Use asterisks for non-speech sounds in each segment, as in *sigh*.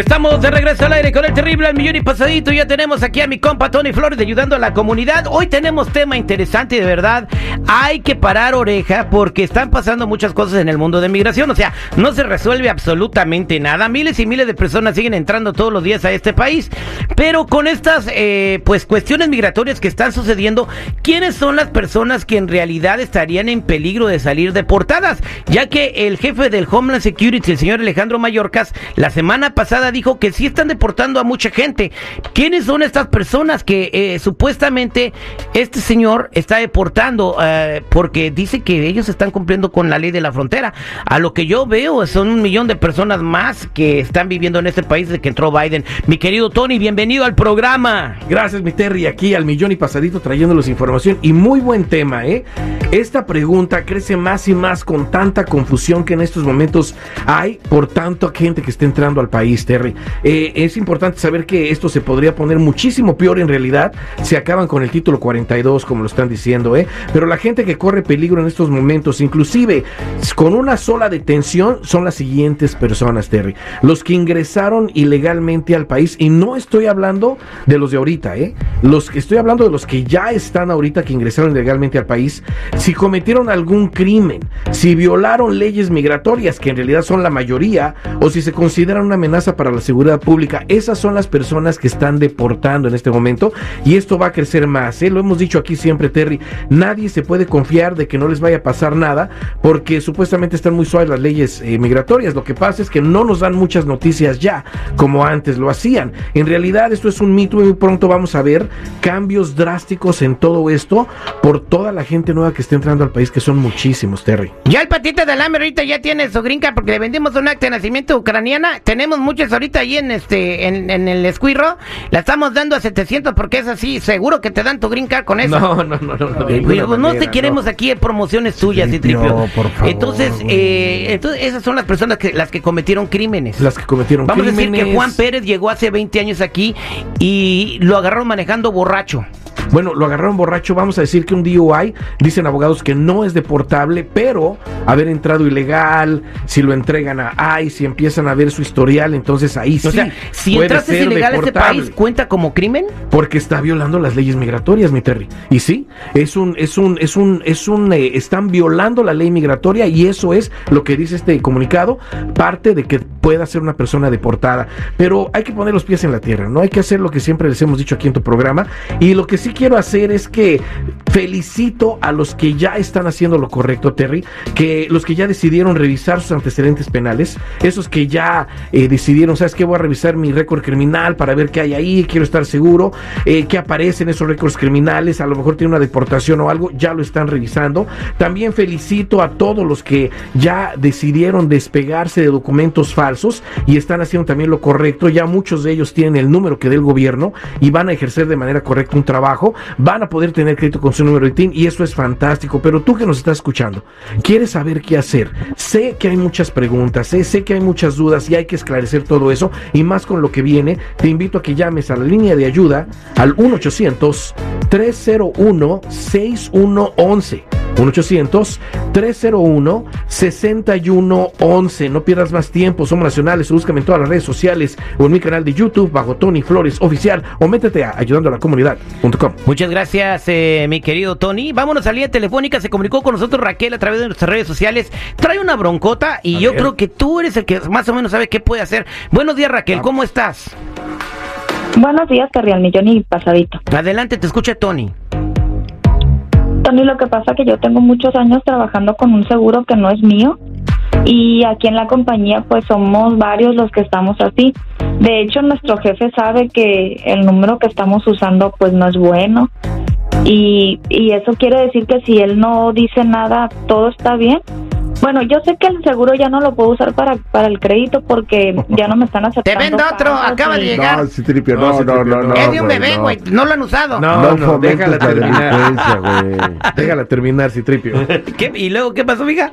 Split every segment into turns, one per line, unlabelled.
Estamos de regreso al aire con el terrible al millón y pasadito. Ya tenemos aquí a mi compa Tony Flores ayudando a la comunidad. Hoy tenemos tema interesante y de verdad hay que parar oreja porque están pasando muchas cosas en el mundo de migración. O sea, no se resuelve absolutamente nada. Miles y miles de personas siguen entrando todos los días a este país. Pero con estas eh, pues cuestiones migratorias que están sucediendo, ¿quiénes son las personas que en realidad estarían en peligro de salir deportadas? Ya que el jefe del Homeland Security, el señor Alejandro Mayorkas, la semana pasada dijo que sí están deportando a mucha gente. ¿Quiénes son estas personas que eh, supuestamente este señor está deportando? Eh, porque dice que ellos están cumpliendo con la ley de la frontera. A lo que yo veo son un millón de personas más que están viviendo en este país desde que entró Biden. Mi querido Tony, bienvenido al programa.
Gracias, mi Terry, aquí al millón y pasadito trayéndolos información. Y muy buen tema, ¿eh? Esta pregunta crece más y más con tanta confusión que en estos momentos hay por tanto gente que está entrando al país. Terry. Eh, es importante saber que esto se podría poner muchísimo peor en realidad si acaban con el título 42, como lo están diciendo, ¿eh? Pero la gente que corre peligro en estos momentos, inclusive con una sola detención, son las siguientes personas, Terry. Los que ingresaron ilegalmente al país, y no estoy hablando de los de ahorita, ¿eh? Los que estoy hablando de los que ya están ahorita que ingresaron ilegalmente al país, si cometieron algún crimen, si violaron leyes migratorias, que en realidad son la mayoría, o si se consideran una amenaza para la seguridad pública. Esas son las personas que están deportando en este momento y esto va a crecer más. ¿eh? Lo hemos dicho aquí siempre, Terry. Nadie se puede confiar de que no les vaya a pasar nada porque supuestamente están muy suaves las leyes eh, migratorias. Lo que pasa es que no nos dan muchas noticias ya como antes lo hacían. En realidad esto es un mito y muy pronto vamos a ver cambios drásticos en todo esto por toda la gente nueva que está entrando al país, que son muchísimos, Terry.
Ya el patito de alambre ahorita ya tiene su grinca porque le vendimos un acta de nacimiento ucraniana. Tenemos muchos ahorita ahí en este en, el escuirro, la estamos dando a 700 porque es así, seguro que te dan tu green card con eso.
No, no, no, no. No,
pues, no te queremos aquí en promociones tuyas y tripio. entonces, eh, entonces, esas son las personas que las que cometieron crímenes.
Las que cometieron
Vamos
crímenes.
Vamos a decir que Juan Pérez llegó hace 20 años aquí y lo agarraron manejando borracho.
Bueno, lo agarraron borracho, vamos a decir que un DUI, dicen abogados que no es deportable, pero haber entrado ilegal, si lo entregan a ICE, si empiezan a ver su historial, entonces ahí sí. Sea,
si entraste ilegal a este país, ¿cuenta como crimen?
Porque está violando las leyes migratorias, mi Terry. Y sí, es un, es un, es un, es un, eh, están violando la ley migratoria y eso es lo que dice este comunicado, parte de que pueda ser una persona deportada. Pero hay que poner los pies en la tierra, no hay que hacer lo que siempre les hemos dicho aquí en tu programa. Y lo que sí quiero hacer es que felicito a los que ya están haciendo lo correcto, Terry, que los que ya decidieron revisar sus antecedentes penales, esos que ya eh, decidieron, ¿sabes qué? Voy a revisar mi récord criminal para ver qué hay ahí, quiero estar seguro, eh, que aparecen esos récords criminales, a lo mejor tiene una deportación o algo, ya lo están revisando. También felicito a todos los que ya decidieron despegarse de documentos falsos y están haciendo también lo correcto, ya muchos de ellos tienen el número que dé el gobierno y van a ejercer de manera correcta un trabajo van a poder tener crédito con su número de TIN y eso es fantástico. Pero tú que nos estás escuchando, quieres saber qué hacer. Sé que hay muchas preguntas, sé que hay muchas dudas y hay que esclarecer todo eso y más con lo que viene. Te invito a que llames a la línea de ayuda al 1 800 301 6111 1-800-301-6111. No pierdas más tiempo, somos nacionales. Búscame en todas las redes sociales o en mi canal de YouTube bajo Tony Flores Oficial o métete a ayudando a la comunidad.com.
Muchas gracias, eh, mi querido Tony. Vámonos a línea telefónica. Se comunicó con nosotros Raquel a través de nuestras redes sociales. Trae una broncota y yo creo que tú eres el que más o menos sabe qué puede hacer. Buenos días, Raquel. ¿Cómo estás?
Buenos días, Carrial Millón y Pasadito.
Adelante, te escucha Tony.
Tony, lo que pasa es que yo tengo muchos años trabajando con un seguro que no es mío y aquí en la compañía pues somos varios los que estamos así. De hecho, nuestro jefe sabe que el número que estamos usando pues no es bueno y, y eso quiere decir que si él no dice nada, todo está bien. Bueno, yo sé que el seguro ya no lo puedo usar para, para el crédito porque ya no me están aceptando.
Te vendo otro, acaba de llegar.
No, Citripio, no, no, no, no.
Es de un bebé, güey, no. lo han usado.
No, no, *laughs* déjala terminar. déjala terminar, Citripio.
¿Qué? ¿Y luego qué pasó, mija?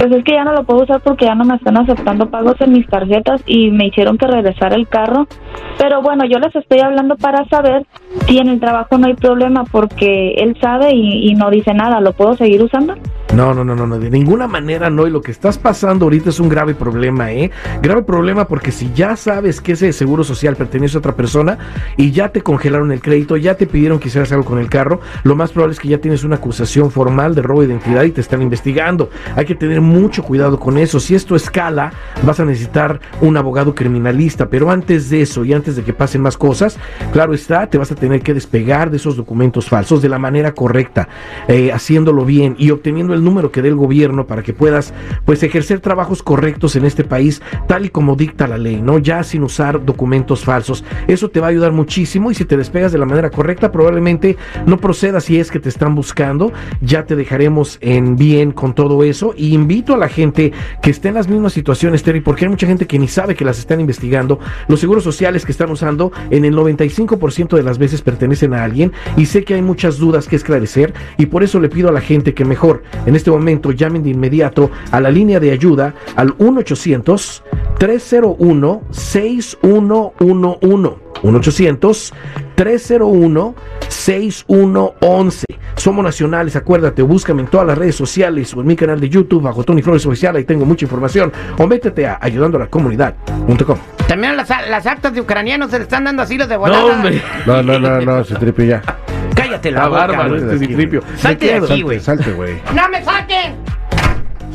Pues es que ya no lo puedo usar porque ya no me están aceptando pagos en mis tarjetas y me hicieron que regresar el carro. Pero bueno, yo les estoy hablando para saber si en el trabajo no hay problema porque él sabe y, y no dice nada. ¿Lo puedo seguir usando?
No, no, no, no, no, de ninguna manera no. Y lo que estás pasando ahorita es un grave problema, ¿eh? Grave problema porque si ya sabes que ese seguro social pertenece a otra persona y ya te congelaron el crédito, ya te pidieron que hicieras algo con el carro, lo más probable es que ya tienes una acusación formal de robo de identidad y te están investigando. Hay que tener mucho cuidado con eso. Si esto escala, vas a necesitar un abogado criminalista. Pero antes de eso y antes de que pasen más cosas, claro está, te vas a tener que despegar de esos documentos falsos de la manera correcta, eh, haciéndolo bien y obteniendo el número que dé el gobierno para que puedas pues ejercer trabajos correctos en este país tal y como dicta la ley, ¿no? Ya sin usar documentos falsos. Eso te va a ayudar muchísimo y si te despegas de la manera correcta probablemente no proceda si es que te están buscando. Ya te dejaremos en bien con todo eso y invito a la gente que esté en las mismas situaciones, Terry, porque hay mucha gente que ni sabe que las están investigando. Los seguros sociales que están usando en el 95% de las veces pertenecen a alguien y sé que hay muchas dudas que esclarecer y por eso le pido a la gente que mejor en este momento llamen de inmediato a la línea de ayuda al 1-800. 301-6111. 1-800-301-6111. Somos nacionales, acuérdate, búscame en todas las redes sociales o en mi canal de YouTube bajo Tony Flores Oficial, ahí tengo mucha información. O métete a ayudando a la comunidad.com.
También las, las actas de ucranianos se le están dando así los de
No,
volada.
hombre.
No, no, no, no, se tripe ya.
Cállate la
La
boca,
bárbaro este citripio.
Salte de aquí, güey.
Salte, güey.
¡No me saquen!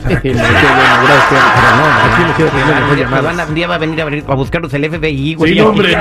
Qué bueno, gracias, pero no, aquí me
van a- Un día va a venir a, venir a buscarlos el FBI, güey.
Sí, hombre.